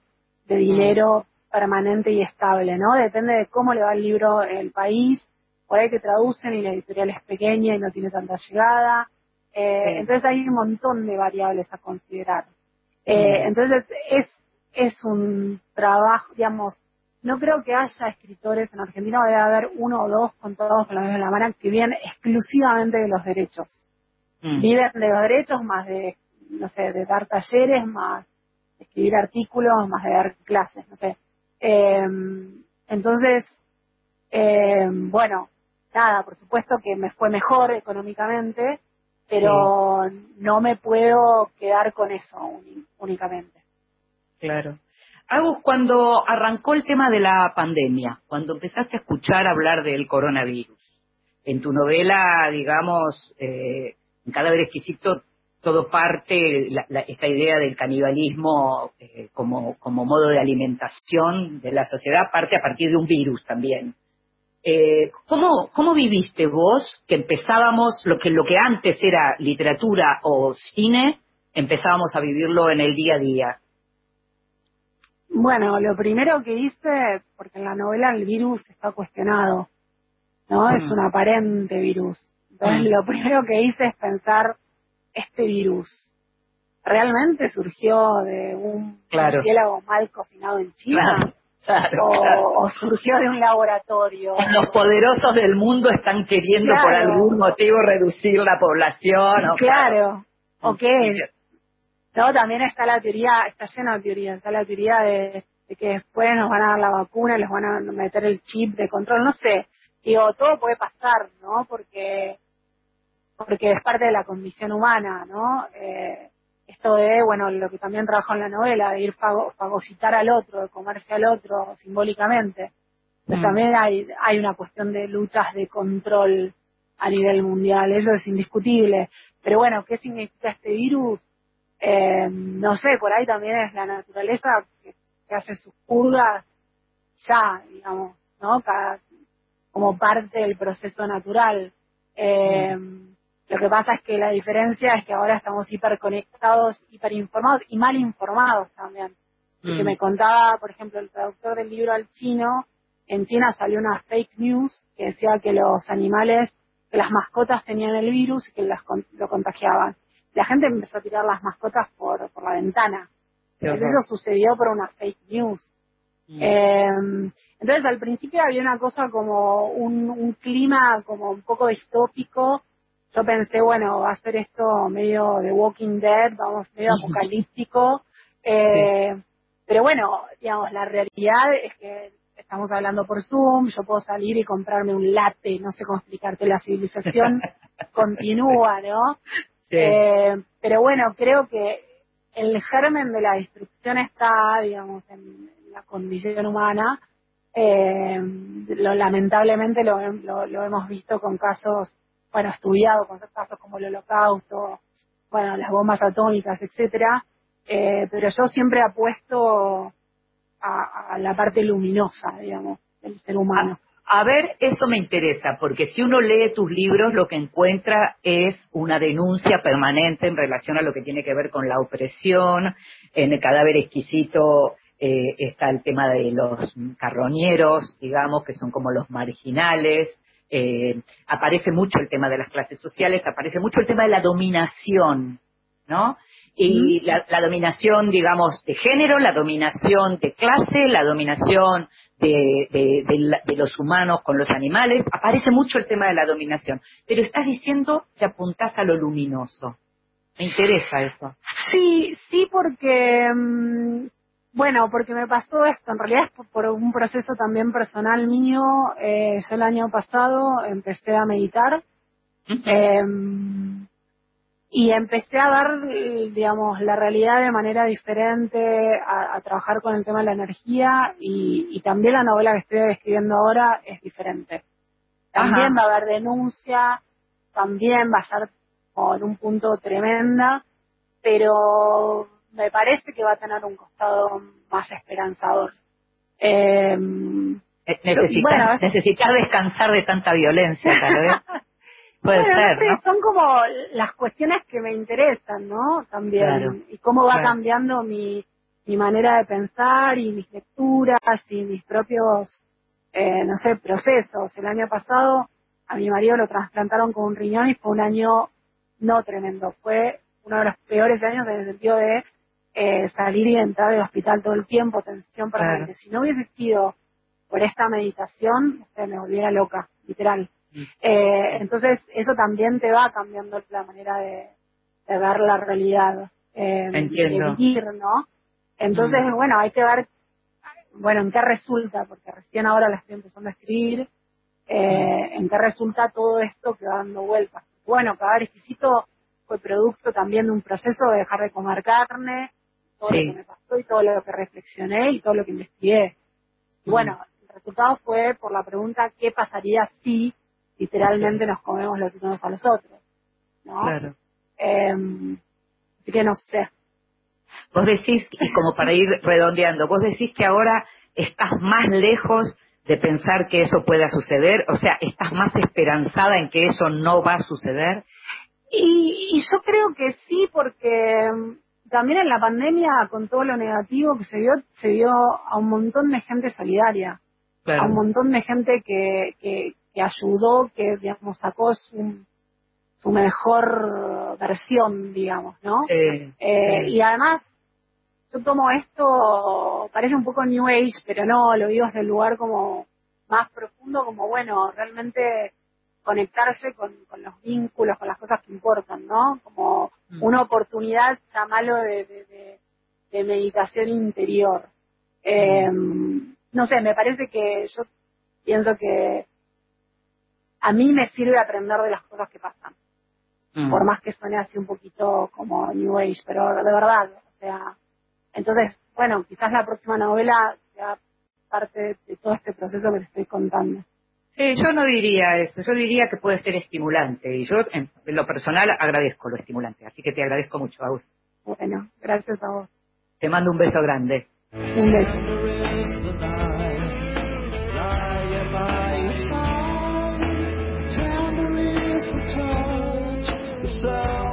de dinero permanente y estable, ¿no? Depende de cómo le va el libro el país, por ahí te traducen y la editorial es pequeña y no tiene tanta llegada, eh, Sí. entonces hay un montón de variables a considerar. Eh, entonces es, es un trabajo, digamos, no creo que haya escritores en Argentina, debe haber uno o dos contados con la misma en la mano que viven exclusivamente de los derechos Mm. viven de los derechos, más de, no sé, de dar talleres, más de escribir artículos, más de dar clases, no sé. Eh, entonces, eh, bueno, nada, por supuesto que me fue mejor económicamente, pero no me puedo quedar con eso únicamente. Claro. Agus, cuando arrancó el tema de la pandemia, cuando empezaste a escuchar hablar del coronavirus, en tu novela, digamos, eh, en Cadáver Exquisito, todo parte, la- la- esta idea del canibalismo eh, como, como modo de alimentación de la sociedad, parte a partir de un virus también. Eh, ¿cómo, ¿Cómo viviste vos que empezábamos, lo que, lo que antes era literatura o cine, empezábamos a vivirlo en el día a día? Bueno, lo primero que hice, porque en la novela el virus está cuestionado, ¿no? Es Mm. un aparente virus. Entonces, Mm. lo primero que hice es pensar, este virus, ¿realmente surgió de un Claro. murciélago mal cocinado en China? Claro, claro, o, claro. o surgió de un laboratorio? Los poderosos del mundo están queriendo por algún motivo reducir la población. ¿o? Claro. ¿O qué? Sí, No, también está la teoría, está llena de teorías, está la teoría de, de que después nos van a dar la vacuna, les van a meter el chip de control, no sé. Digo, todo puede pasar, ¿no? Porque porque es parte de la condición humana, ¿no? Eh, esto de, bueno, lo que también trabajó en la novela, de ir fago, fagocitar al otro, de comerse al otro simbólicamente. Pues Mm. también hay, hay una cuestión de luchas de control a nivel mundial, eso es indiscutible. Pero bueno, ¿qué significa este virus? Eh, no sé, por ahí también es la naturaleza que, que hace sus purgas ya, digamos, ¿no? Cada, como parte del proceso natural. Eh, lo que pasa es que la diferencia es que ahora estamos hiperconectados, hiperinformados y mal informados también. Porque Mm. me contaba, por ejemplo, el traductor del libro al chino, en China salió una fake news que decía que los animales, que las mascotas tenían el virus y que las lo contagiaban. La gente empezó a tirar las mascotas por, por la ventana. Qué Eso sucedió por una fake news. Mm. Eh, entonces al principio había una cosa como un, un clima como un poco distópico. Yo pensé, bueno, va a ser esto medio de Walking Dead, vamos, medio apocalíptico. Eh, Pero bueno, digamos, la realidad es que estamos hablando por Zoom, yo puedo salir y comprarme un latte, no sé cómo explicarte, la civilización continúa, ¿no? Sí. Eh, pero bueno, creo que el germen de la destrucción está, digamos, en la condición humana. Eh, lo, lamentablemente lo, lo, lo hemos visto con casos, bueno, estudiado con casos como el holocausto, bueno, las bombas atómicas, etcétera. Eh, pero yo siempre apuesto a, a la parte luminosa, digamos, del ser humano. A ver, eso me interesa, porque si uno lee tus libros, lo que encuentra es una denuncia permanente en relación a lo que tiene que ver con la opresión. En el cadáver exquisito eh, está el tema de los carroñeros, digamos, que son como los marginales. Eh, aparece mucho el tema de las clases sociales, aparece mucho el tema de la dominación, ¿no? Y la, la dominación, digamos, de género, la dominación de clase, la dominación de, de, de la- de los humanos con los animales, aparece mucho el tema de la dominación. Pero estás diciendo que apuntás a lo luminoso. Me interesa eso. Sí, sí, porque, mm, bueno, porque me pasó esto, en realidad es por, por un proceso también personal mío. Eh, yo el año pasado empecé a meditar eh, y empecé a ver, digamos, la realidad de manera diferente, a, a trabajar con el tema de la energía y, y también la novela que estoy escribiendo ahora es diferente. También Ajá. va a haber denuncia, también va a estar en un punto tremenda, pero me parece que va a tener un costado más esperanzador. Eh, Eh, Necesitas, bueno, es- necesitas descansar de tanta violencia, tal vez. Puede Bueno, ser, son como las cuestiones que me interesan, ¿no? También. Claro, Y cómo va claro. cambiando mi, mi manera de pensar y mis lecturas y mis propios, eh, no sé, procesos. El año pasado a mi marido lo trasplantaron con un riñón y fue un año no tremendo. Fue uno de los peores años en el sentido de eh, salir y entrar del hospital todo el tiempo, tensión permanente. Si no hubiese sido por esta meditación, se me volviera loca, literal. Eh, entonces, eso también te va cambiando la manera de, de ver la realidad, eh, Entiendo. de vivir, ¿no? Entonces, Mm. bueno, hay que ver, bueno, en qué resulta, porque recién ahora la estoy empezando a escribir, eh, en qué resulta todo esto que va dando vueltas. Bueno, Cadáver Exquisito fue producto también de un proceso de dejar de comer carne, todo Sí. lo que me pasó y todo lo que reflexioné y todo lo que investigué. Y bueno, el resultado fue por la pregunta ¿qué pasaría si literalmente nos comemos los unos a los otros? ¿no? Claro. Eh, así que no sé. Vos decís, y como para ir redondeando, vos decís que ahora estás más lejos de pensar que eso pueda suceder, o sea, estás más esperanzada en que eso no va a suceder. Y, y yo creo que sí, porque mm, también en la pandemia, con todo lo negativo que se vio, se vio a un montón de gente solidaria, a un montón de gente que, que, que ayudó, que digamos sacó su, su mejor versión, digamos, ¿no? Eh. Y además, yo tomo esto, parece un poco New Age, pero no, lo digo desde el lugar como más profundo, como bueno, realmente conectarse con, con los vínculos, con las cosas que importan, ¿no? Como Mm. una oportunidad, llamalo de, de, de- de meditación interior. Eh, no sé, me parece que yo pienso que a mí me sirve aprender de las cosas que pasan Mm. por más que suene así un poquito como New Age, pero de verdad, o sea, entonces, bueno, quizás la próxima novela sea parte de todo este proceso que te estoy contando. Yo no diría eso, yo diría que puede ser estimulante y yo en lo personal agradezco lo estimulante, así que te agradezco mucho, Agus. Bueno, gracias a vos. Te mando un beso grande. Un beso.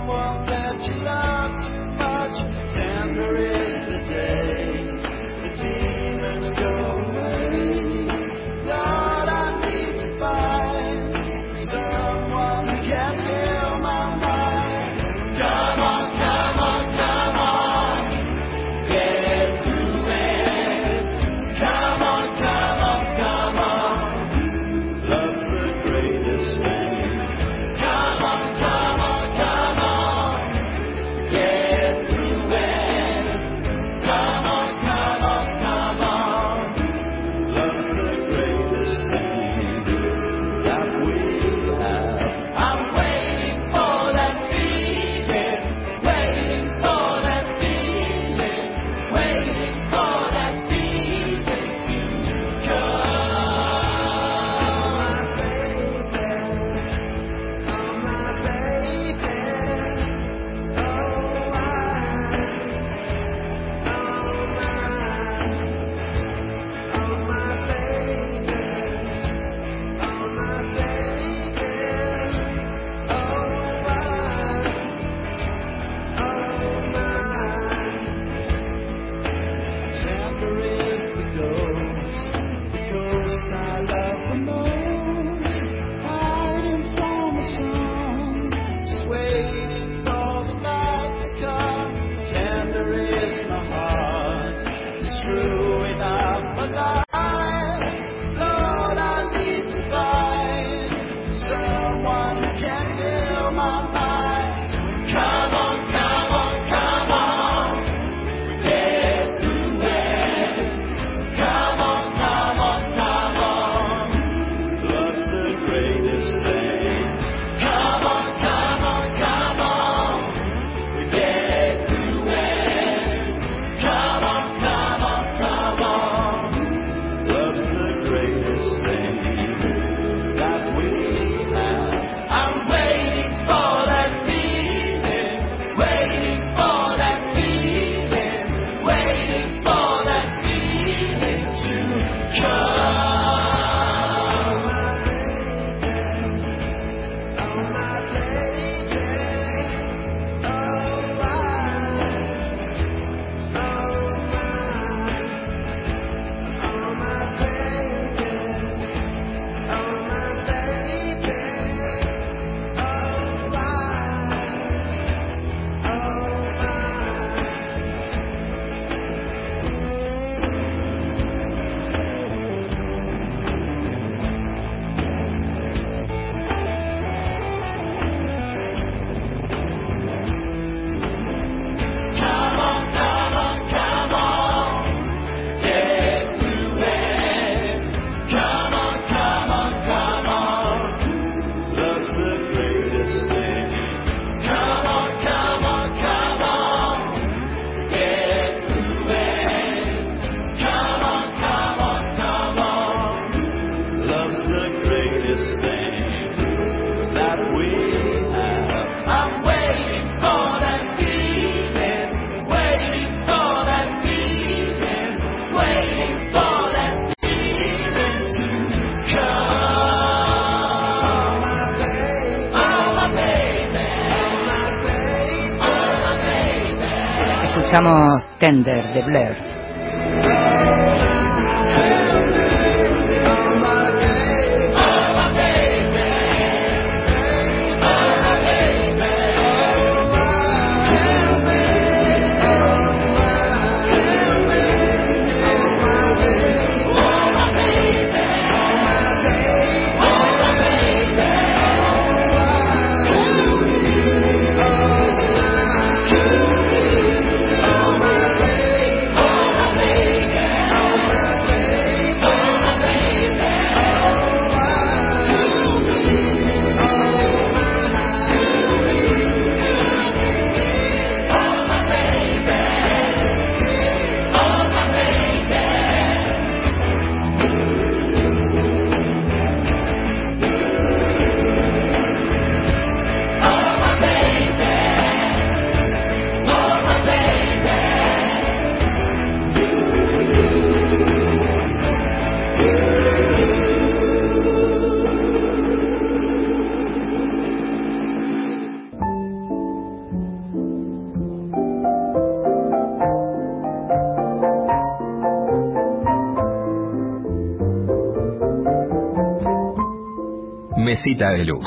Mesita de Luz.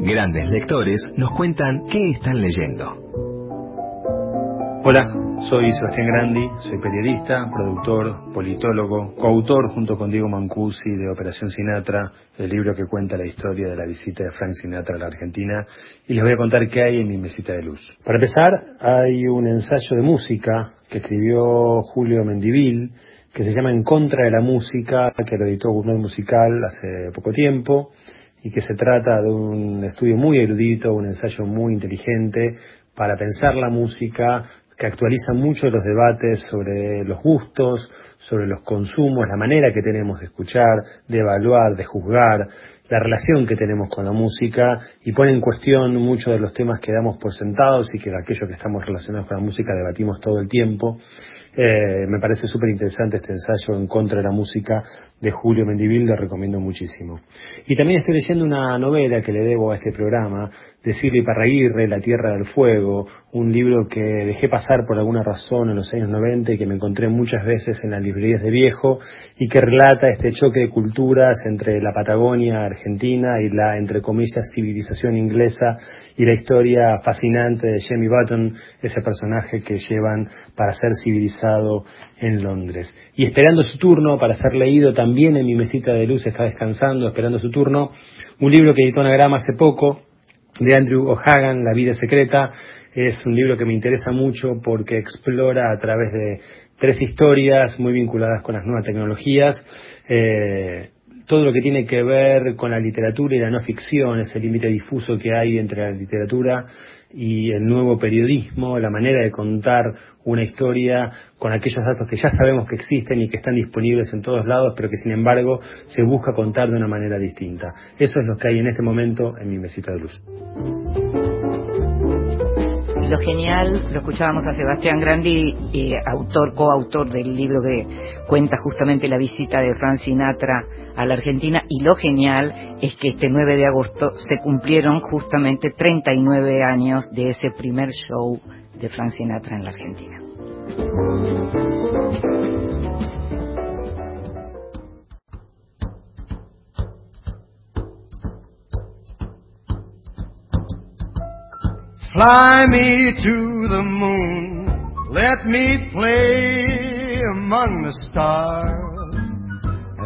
Grandes lectores nos cuentan qué están leyendo. Hola, soy Sebastián Grandi, soy periodista, productor, politólogo, coautor junto con Diego Mancusi de Operación Sinatra, el libro que cuenta la historia de la visita de Frank Sinatra a la Argentina, y les voy a contar qué hay en mi mesita de luz. Para empezar, hay un ensayo de música que escribió Julio Mendivil, que se llama En contra de la música, que lo editó Gourmet Musical hace poco tiempo, y que se trata de un estudio muy erudito, un ensayo muy inteligente para pensar la música, que actualiza mucho los debates sobre los gustos, sobre los consumos, la manera que tenemos de escuchar, de evaluar, de juzgar, la relación que tenemos con la música y pone en cuestión muchos de los temas que damos por sentados y que aquellos que estamos relacionados con la música debatimos todo el tiempo. Eh, me parece súper interesante este ensayo en contra de la música de Julio Mendivil, lo recomiendo muchísimo. Y también estoy leyendo una novela que le debo a este programa, de Silvia Parraguirre, La Tierra del Fuego, un libro que dejé pasar por alguna razón en los años 90 y que me encontré muchas veces en las librerías de viejo y que relata este choque de culturas entre la Patagonia argentina y la, entre comillas, civilización inglesa y la historia fascinante de Jamie Button, ese personaje que llevan para ser civilizado en Londres. Y esperando su turno para ser leído también en mi mesita de luz, está descansando, esperando su turno, un libro que editó Anagrama hace poco, de Andrew O'Hagan, La vida secreta. Es un libro que me interesa mucho porque explora a través de tres historias muy vinculadas con las nuevas tecnologías, eh, todo lo que tiene que ver con la literatura y la no ficción, ese límite difuso que hay entre la literatura y el nuevo periodismo, la manera de contar una historia con aquellos datos que ya sabemos que existen y que están disponibles en todos lados, pero que sin embargo se busca contar de una manera distinta. Eso es lo que hay en este momento en mi mesita de luz. Lo genial, lo escuchábamos a Sebastián Grandi, eh, autor, coautor del libro que cuenta justamente la visita de Frank Sinatra a la Argentina, y lo genial es que este 9 de agosto se cumplieron justamente 39 años de ese primer show de Frank Sinatra en la Argentina. Fly me to the moon, let me play among the stars,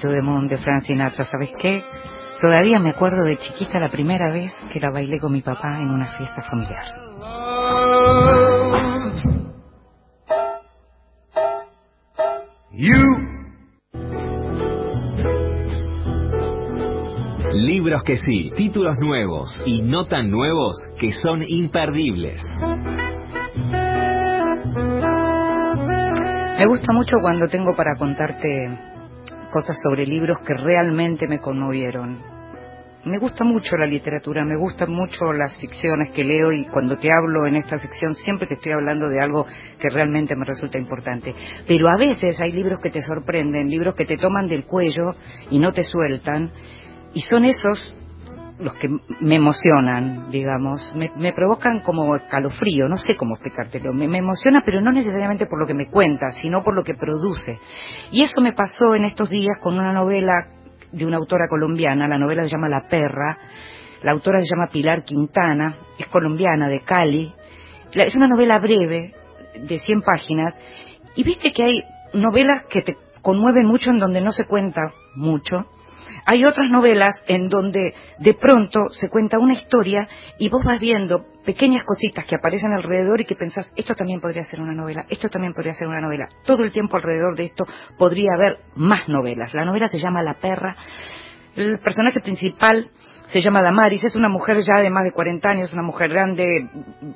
To the Moon de Frank Sinatra. ¿Sabes qué? Todavía me acuerdo de chiquita la primera vez que la bailé con mi papá en una fiesta familiar. you Libro libros que sí, títulos nuevos y no tan nuevos que son imperdibles. Me gusta mucho cuando tengo para contarte cosas sobre libros que realmente me conmovieron. Me gusta mucho la literatura, me gustan mucho las ficciones que leo y cuando te hablo en esta sección siempre te estoy hablando de algo que realmente me resulta importante. Pero a veces hay libros que te sorprenden, libros que te toman del cuello y no te sueltan y son esos los que me emocionan, digamos, me, me provocan como calofrío, no sé cómo explicártelo, me, me emociona pero no necesariamente por lo que me cuenta, sino por lo que produce. Y eso me pasó en estos días con una novela de una autora colombiana, la novela se llama La Perra, la autora se llama Pilar Quintana, es colombiana, de Cali, es una novela breve, de 100 páginas, y viste que hay novelas que te conmueven mucho en donde no se cuenta mucho, hay otras novelas en donde de pronto se cuenta una historia y vos vas viendo pequeñas cositas que aparecen alrededor y que pensás, esto también podría ser una novela, esto también podría ser una novela. Todo el tiempo alrededor de esto podría haber más novelas. La novela se llama La perra. El personaje principal se llama Damaris, es una mujer ya de más de 40 años, una mujer grande,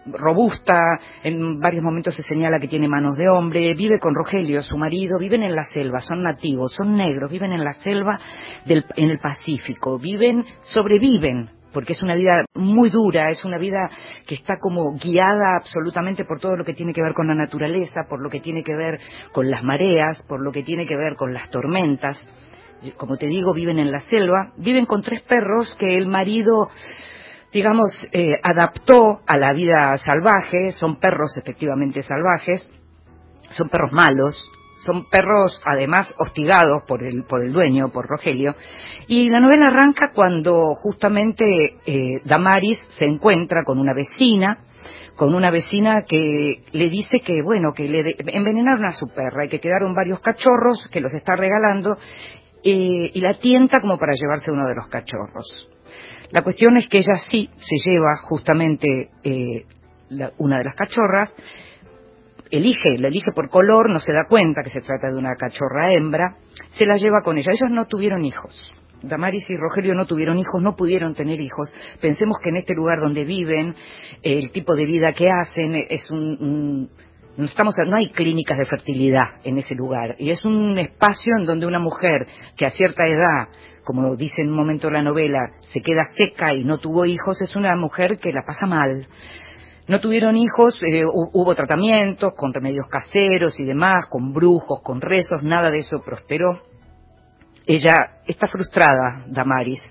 robusta, en varios momentos se señala que tiene manos de hombre, vive con Rogelio, su marido, viven en la selva, son nativos, son negros, viven en la selva del, en el Pacífico, viven, sobreviven, porque es una vida muy dura, es una vida que está como guiada absolutamente por todo lo que tiene que ver con la naturaleza, por lo que tiene que ver con las mareas, por lo que tiene que ver con las tormentas como te digo, viven en la selva, viven con tres perros que el marido, digamos, eh, adaptó a la vida salvaje, son perros efectivamente salvajes, son perros malos, son perros además hostigados por el, por el dueño, por Rogelio, y la novela arranca cuando justamente eh, Damaris se encuentra con una vecina, con una vecina que le dice que, bueno, que le envenenaron a su perra y que quedaron varios cachorros que los está regalando eh, y la tienta como para llevarse uno de los cachorros. La cuestión es que ella sí se lleva justamente eh, una de las cachorras, elige, la elige por color, no se da cuenta que se trata de una cachorra hembra, se la lleva con ella. Ellos no tuvieron hijos. Damaris y Rogelio no tuvieron hijos, no pudieron tener hijos. Pensemos que en este lugar donde viven, el tipo de vida que hacen es un- no estamos no hay clínicas de fertilidad en ese lugar y es un espacio en donde una mujer que a cierta edad como dice en un momento de la novela se queda seca y no tuvo hijos es una mujer que la pasa mal no tuvieron hijos, eh, hu- hubo tratamientos con remedios caseros y demás, con brujos, con rezos, nada de eso prosperó. Ella está frustrada, Damaris.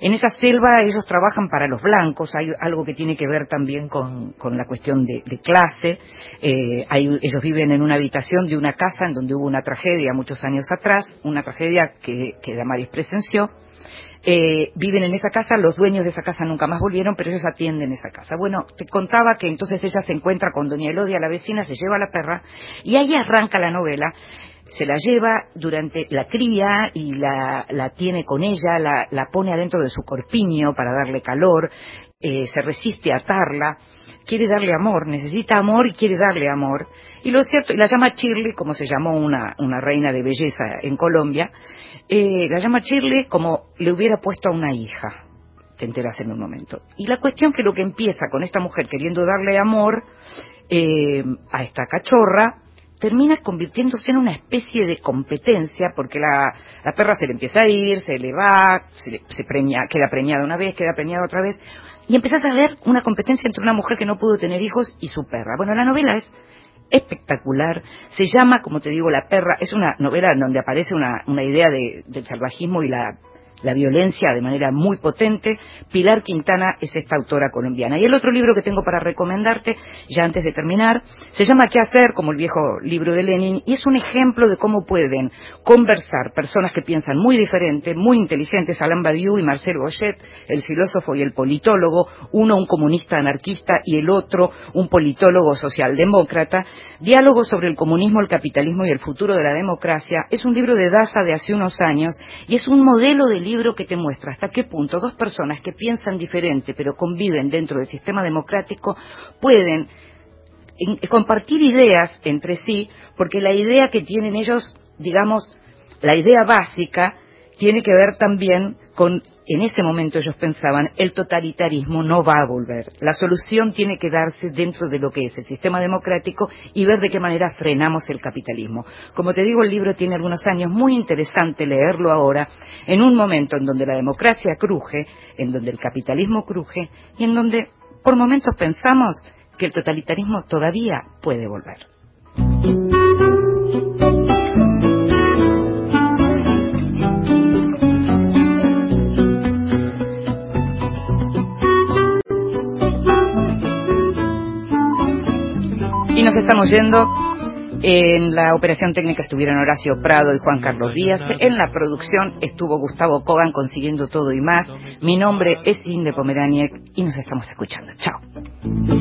En esa selva ellos trabajan para los blancos, hay algo que tiene que ver también con, la cuestión de, de clase. Eh, hay- ellos viven en una habitación de una casa en donde hubo una tragedia muchos años atrás, una tragedia que, que Damaris presenció. Eh, viven en esa casa, los dueños de esa casa nunca más volvieron, pero ellos atienden esa casa. Bueno, te contaba que entonces ella se encuentra con doña Elodia, la vecina, se lleva a la perra, y ahí arranca la novela, se la lleva durante la cría y la, la tiene con ella, la, la pone adentro de su corpiño para darle calor, eh, se resiste a atarla, quiere darle amor, necesita amor y quiere darle amor. Y lo cierto, y la llama Shirley, como se llamó una, una reina de belleza en Colombia, eh, la llama Shirley como le hubiera puesto a una hija, te enteras en un momento. Y la cuestión que lo que empieza con esta mujer queriendo darle amor eh, a esta cachorra, termina convirtiéndose en una especie de competencia, porque la, la perra se le empieza a ir, se le va, se, le- se preña, queda preñada una vez, queda preñada otra vez, y empezás a ver una competencia entre una mujer que no pudo tener hijos y su perra. Bueno, la novela es espectacular. Se llama, como te digo, La perra. Es una novela en donde aparece una, una idea de- del salvajismo y la, la violencia de manera muy potente. Pilar Quintana es esta autora colombiana. Y el otro libro que tengo para recomendarte, ya antes de terminar, se llama ¿Qué hacer? como el viejo libro de Lenin, y es un ejemplo de cómo pueden conversar personas que piensan muy diferente, muy inteligentes, Alain Badiou y Marcel Gauchet, el filósofo y el politólogo, uno un comunista anarquista y el otro un politólogo socialdemócrata, diálogo sobre el comunismo, el capitalismo y el futuro de la democracia. Es un libro de Daza de hace unos años y es un modelo de libro que te muestra hasta qué punto dos personas que piensan diferente pero conviven dentro del sistema democrático pueden en- compartir ideas entre sí, porque la idea que tienen ellos, digamos, la idea básica tiene que ver también con, en ese momento ellos pensaban, el totalitarismo no va a volver. La solución tiene que darse dentro de lo que es el sistema democrático y ver de qué manera frenamos el capitalismo. Como te digo, el libro tiene algunos años, muy interesante leerlo ahora, en un momento en donde la democracia cruje, en donde el capitalismo cruje y en donde por momentos pensamos que el totalitarismo todavía puede volver. Nos estamos yendo. En la operación técnica estuvieron Horacio Prado y Juan Carlos Díaz. En la producción estuvo Gustavo Kogan consiguiendo todo y más. Mi nombre es Inde Pomeraniec y nos estamos escuchando. Chao.